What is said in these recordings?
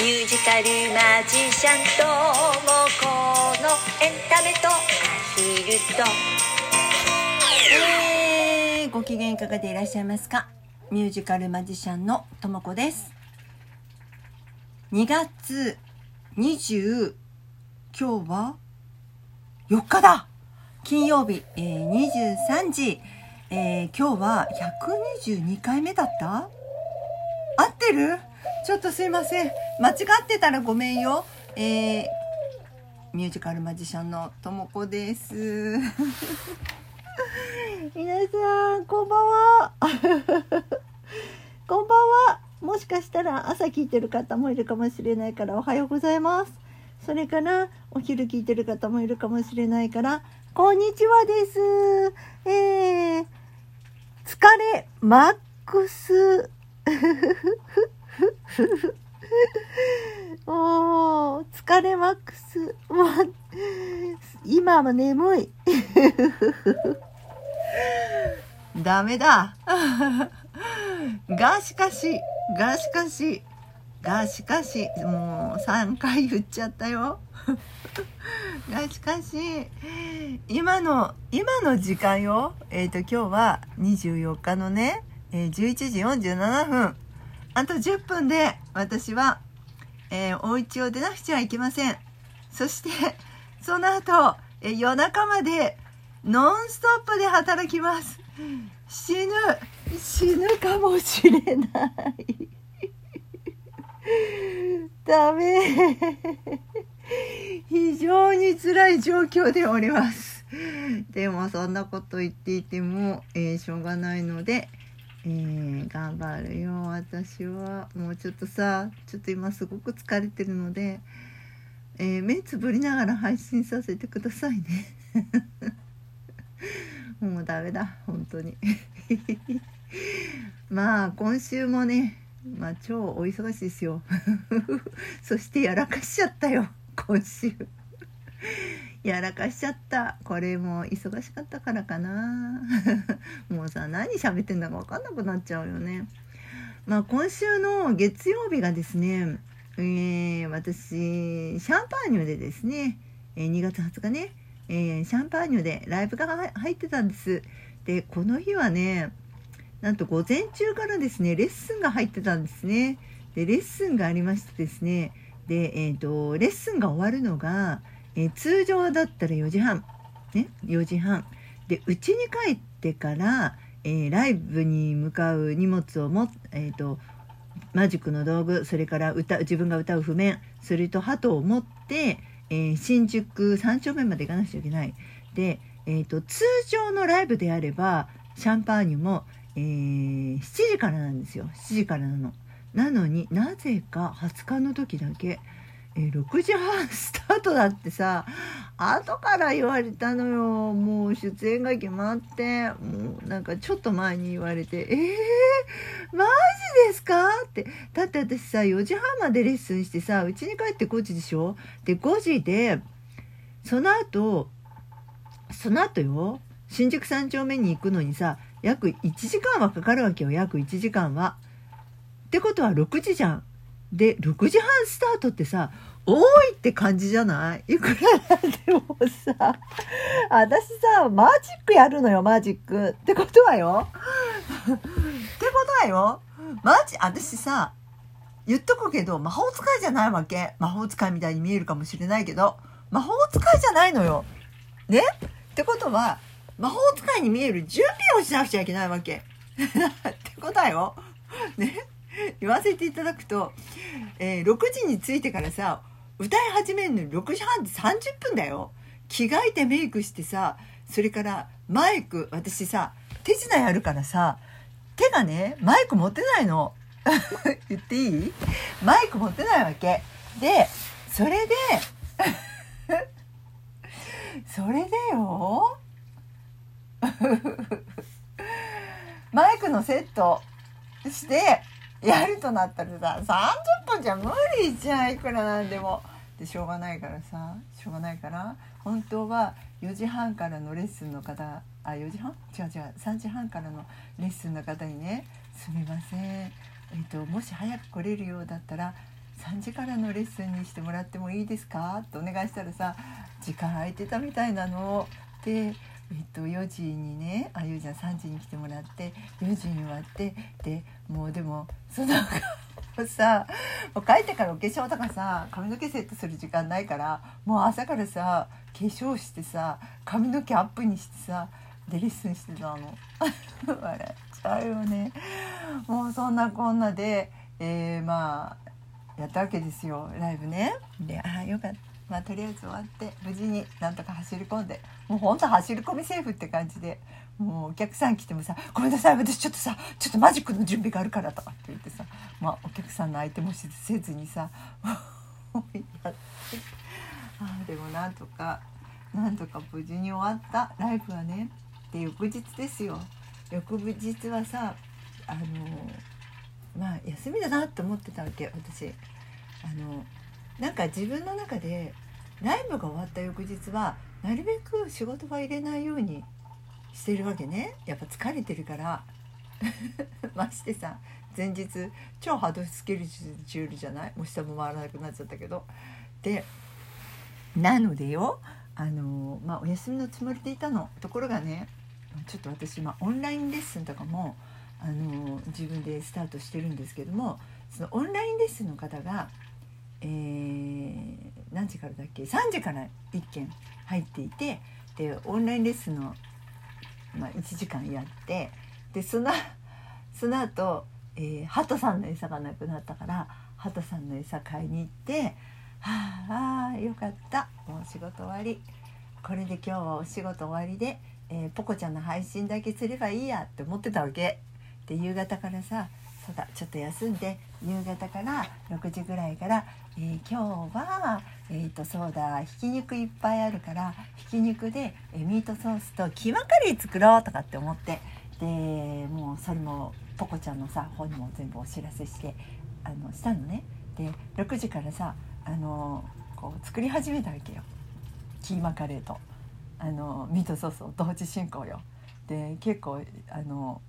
ミュージカルマジシャンともこのエンタメとアヒルと。えー、ご機嫌いかがでいらっしゃいますか？ミュージカルマジシャンのともこです。2月20今日は4日だ。金曜日、えー、23時、えー、今日は122回目だった？合ってる？ちょっとすいません。間違ってたらごめんよ。えー、ミュージカルマジシャンのともこです。皆さんこんばんは。こんばんは。もしかしたら朝聞いてる方もいるかもしれないからおはようございます。それからお昼聞いてる方もいるかもしれないからこんにちはです。えー、疲れマックス おー疲れマックス。もう今は眠い。ダメだ。がしかしがしかしがしかしもう3回言っちゃったよ。がしかし今の今の時間よ。えっ、ー、と今日は24日のね、え、11時47分。あと10分で私は、えー、お家を出なくちゃいけません。そして その後、えー、夜中までノンストップで働きます。死ぬ死ぬかもしれない。ダメ。非常に辛い状況でおります。でもそんなこと言っていても、えー、しょうがないので、えー、頑張るよ私は。もうちょっとさちょっと今すごく疲れてるので、えー、目つぶりながら配信させてくださいね。もうダメだ本当に。まあ今週もねまあ超お忙しいですよ。そしてやらかしちゃったよ今週。やらかしちゃった。これも忙しかったからかな。もうさ何喋ってんだか分かんなくなっちゃうよね。まあ今週の月曜日がですねえー、私シャンパーニュでですね、えー、2月20日ね、えー、シャンパーニュでライブが入ってたんです。でこの日はねなんと午前中からですねレッスンが入ってたんですね。でレッスンがありましてですねで、えーと、レッスンが終わるのが、え、通常だったら4時半、ね、4時半。で家に帰ってから、えー、ライブに向かう荷物をも、えーと、マジックの道具それから歌自分が歌う譜面それと鳩を持って、えー、新宿3丁目まで行かなくちゃいけない。で、えーと、と通常のライブであればシャンパーニュも、えー、7時からなんですよ。7時からなの。なのになぜか20日の時だけ、え、6時半スタートだってさ後から言われたのよもう出演が決まってもうなんかちょっと前に言われて「えー、マジですか?」ってだって私さ4時半までレッスンしてさうちに帰って5時でしょ？で5時でその後その後よ新宿三丁目に行くのにさ約1時間はかかるわけよ約1時間は。ってことは6時じゃん。で6時半スタートってさ多いって感じじゃない？いくらでもさ私さマジックやるのよマジックってことはよってことはよマジ私さ言っとくけど魔法使いじゃないわけ魔法使いみたいに見えるかもしれないけど魔法使いじゃないのよね？ってことは魔法使いに見える準備をしなくちゃいけないわけ。ってことはよ。ね？言わせていただくと、えー、6時に着いてからさ、歌い始めるのに6時半で30分だよ。着替えてメイクしてさ、それからマイク、私さ、手品やるからさ、手がね、マイク持ってないの。言っていい？マイク持ってないわけ。で、それで それでよマイクのセットしてやるとなったらさ30分じゃ無理じゃんいくらなんでも。でしょうがないからさしょうがないから本当は4時半からのレッスンの方あ4時半？違う違う3時半からのレッスンの方にね「すみません、えーと、もし早く来れるようだったら3時からのレッスンにしてもらってもいいですか?」ってお願いしたらさ時間空いてたみたいなので、えっと、4時にねあゆうじゃん3時に来てもらって4時に終わってでもうでもそのさもう帰ってからお化粧とかさ髪の毛セットする時間ないからもう朝からさ化粧してさ髪の毛アップにしてさでレッスンしてたの。笑っちゃうよね。もうそんなこんなで、えー、まあやったわけですよライブね。であよかった。まあとりあえず終わって無事になんとか走り込んでもうほんと走り込みセーフって感じでもうお客さん来てもさ「ごめんなさい私ちょっとさちょっとマジックの準備があるから」とかって言ってさ、まあ、お客さんの相手もせずにさ やってあでもなんとかなんとか無事に終わった。ライブはねで翌日ですよ。翌日はさあのまあ休みだなって思ってたわけ私。あのなんか自分の中でライブが終わった翌日はなるべく仕事は入れないようにしてるわけね。やっぱ疲れてるから。ましてさ前日超ハードスケジュールじゃない？もう下も回らなくなっちゃったけど。でなのでよあのまあお休みのつもりでいたの。ところがねちょっと私、ま、オンラインレッスンとかもあの自分でスタートしてるんですけどもそのオンラインレッスンの方が、えー、何時からだっけ？3時から1件入っていてでオンラインレッスンの、まあ、1時間やってでそのその後、えー、ハトさんの餌がなくなったからハトさんの餌買いに行ってはあよかった。もう仕事終わり。これで今日はお仕事終わりでえー、ポコちゃんの配信だけすればいいやって思ってたわけ。で夕方からさそうだちょっと休んで夕方から6時ぐらいから「えー、今日は、えーと、そうだひき肉いっぱいあるからひき肉で、え、ミートソースとキーマカレー作ろう」とかって思ってでもうそれもポコちゃんのさ本にも全部お知らせしてあのしたのね。で6時からさあのこう作り始めたわけよキーマカレーと。あのミートソースを同時進行よ。で結構あの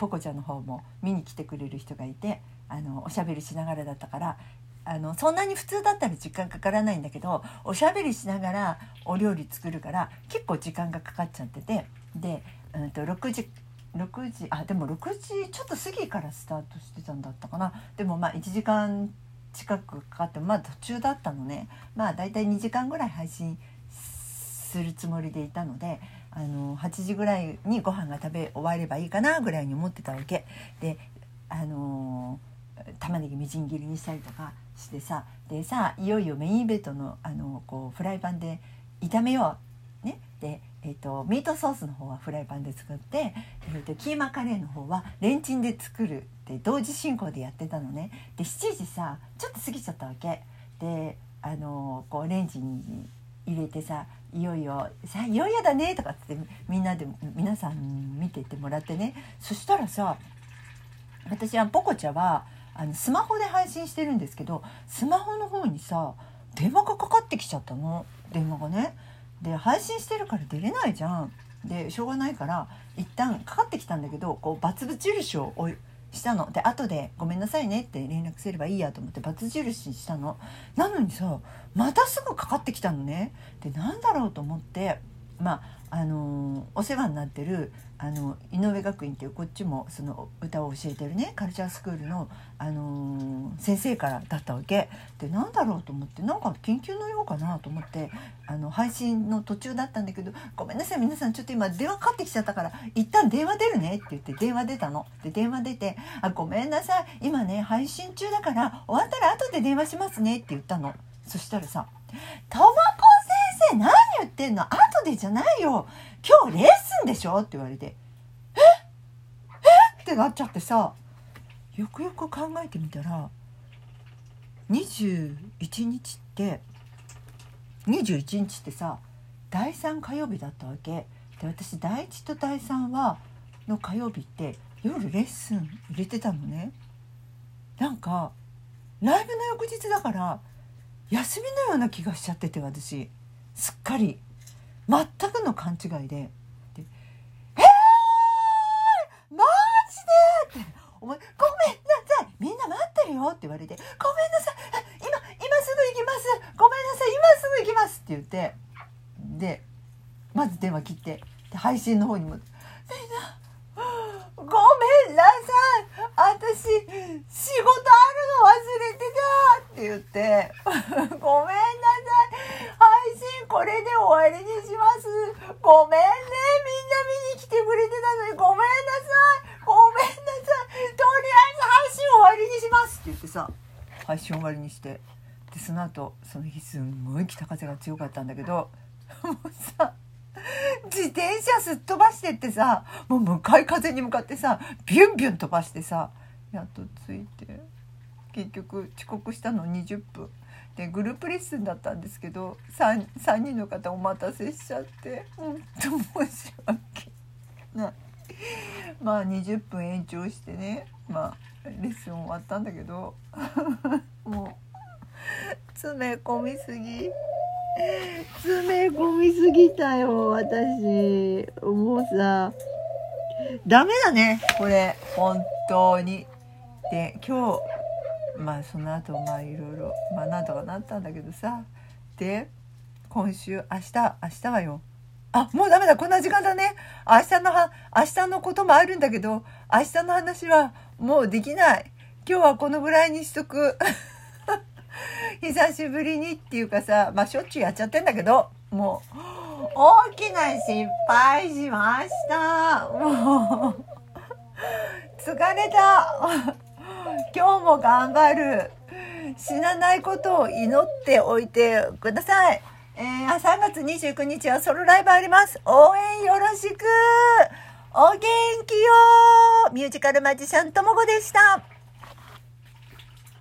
ポコちゃんの方も見に来てくれる人がいてあのおしゃべりしながらだったからあのそんなに普通だったら時間かからないんだけどおしゃべりしながらお料理作るから結構時間がかかっちゃっててで、うんと、6時6時あでも6時ちょっと過ぎからスタートしてたんだったかな。でもまあ1時間近くかかってまあ途中だったのね。まあ大体2時間ぐらい配信するつもりでいたのであの8時ぐらいにご飯が食べ終わればいいかなぐらいに思ってたわけ。であの玉ねぎみじん切りにしたりとかしてさでさいよいよメインイベントのあのこうフライパンで炒めよう。ね。でえーと、ミートソースの方はフライパンで作って、えーと、キーマカレーの方はレンチンで作るって同時進行でやってたのね。で7時さちょっと過ぎちゃったわけ。であのこうレンジに入れてさいよいよ「さあいよいよだね」とかってみんなで皆さん見ててもらってねそしたらさ私はポコチャはあのスマホで配信してるんですけどスマホの方にさ電話がかかってきちゃったの電話がね。で配信してるから出れないじゃん。でしょうがないから一旦かかってきたんだけどこうバツ印をしたの。で後で「ごめんなさいね」って連絡すればいいやと思ってバツ印したの。なのにさまたすぐかかってきたのね。でなんだろうと思ってまああのお世話になってるあの井上学院っていうこっちもその歌を教えてるねカルチャースクールの、あの先生からだったわけでなんだろうと思ってなんか緊急のようかなと思ってあの配信の途中だったんだけど「ごめんなさい皆さんちょっと今電話かかってきちゃったから一旦電話出るね」って言って電話出たの。で電話出て「あごめんなさい今ね配信中だから終わったら後で電話しますね」って言ったの。そしたらさ「タバコ生何言ってんの？後でじゃないよ。今日レッスンでしょ?」って言われて「え？え？ってなっちゃってさ。よくよく考えてみたら21日って21日ってさ第3火曜日だったわけ。で私第1と第3はの火曜日って夜レッスン入れてたのね。なんかライブの翌日だから休みのような気がしちゃってて私。すっかり全くの勘違いで「でえー、マジで!」って「お前ごめんなさいみんな待ってるよ」って言われて「ごめんなさい今今すぐ行きますごめんなさい今すぐ行きます」って言ってでまず電話切ってで配信の方にも「みんなごめんなさい私仕事あるの忘れてた」って言って「ごめんこれで終わりにします。ごめんね。みんな見に来てくれてたのに。ごめんなさい。ごめんなさい。とりあえず配信終わりにします」って言ってさ配信終わりにして。でその後その日すんごい北風が強かったんだけどもうさ自転車すっ飛ばしてってさもう向かい風に向かってさビュンビュン飛ばしてさやっと着いて。結局遅刻したの20分でグループレッスンだったんですけど 3, 3人の方お待たせしちゃって本当申し訳ない。まあ20分延長してねまあレッスン終わったんだけど もう詰め込みすぎ。詰め込みすぎたよ私。もうさダメだねこれ本当に。で今日まあその後まあいろいろまあなんとかなったんだけどさ。で今週明日明日はよ。あもうダメだこんな時間だね。明日のは明日のこともあるんだけど明日の話はもうできない。今日はこのぐらいにしとく。久しぶりにっていうかさまあしょっちゅうやっちゃってんだけどもう大きな失敗しました。もう疲れた。今日も頑張る。死なないことを祈っておいてください、えー、3月29日はソロライブあります。応援よろしく。お元気よミュージカルマジシャンともこでした。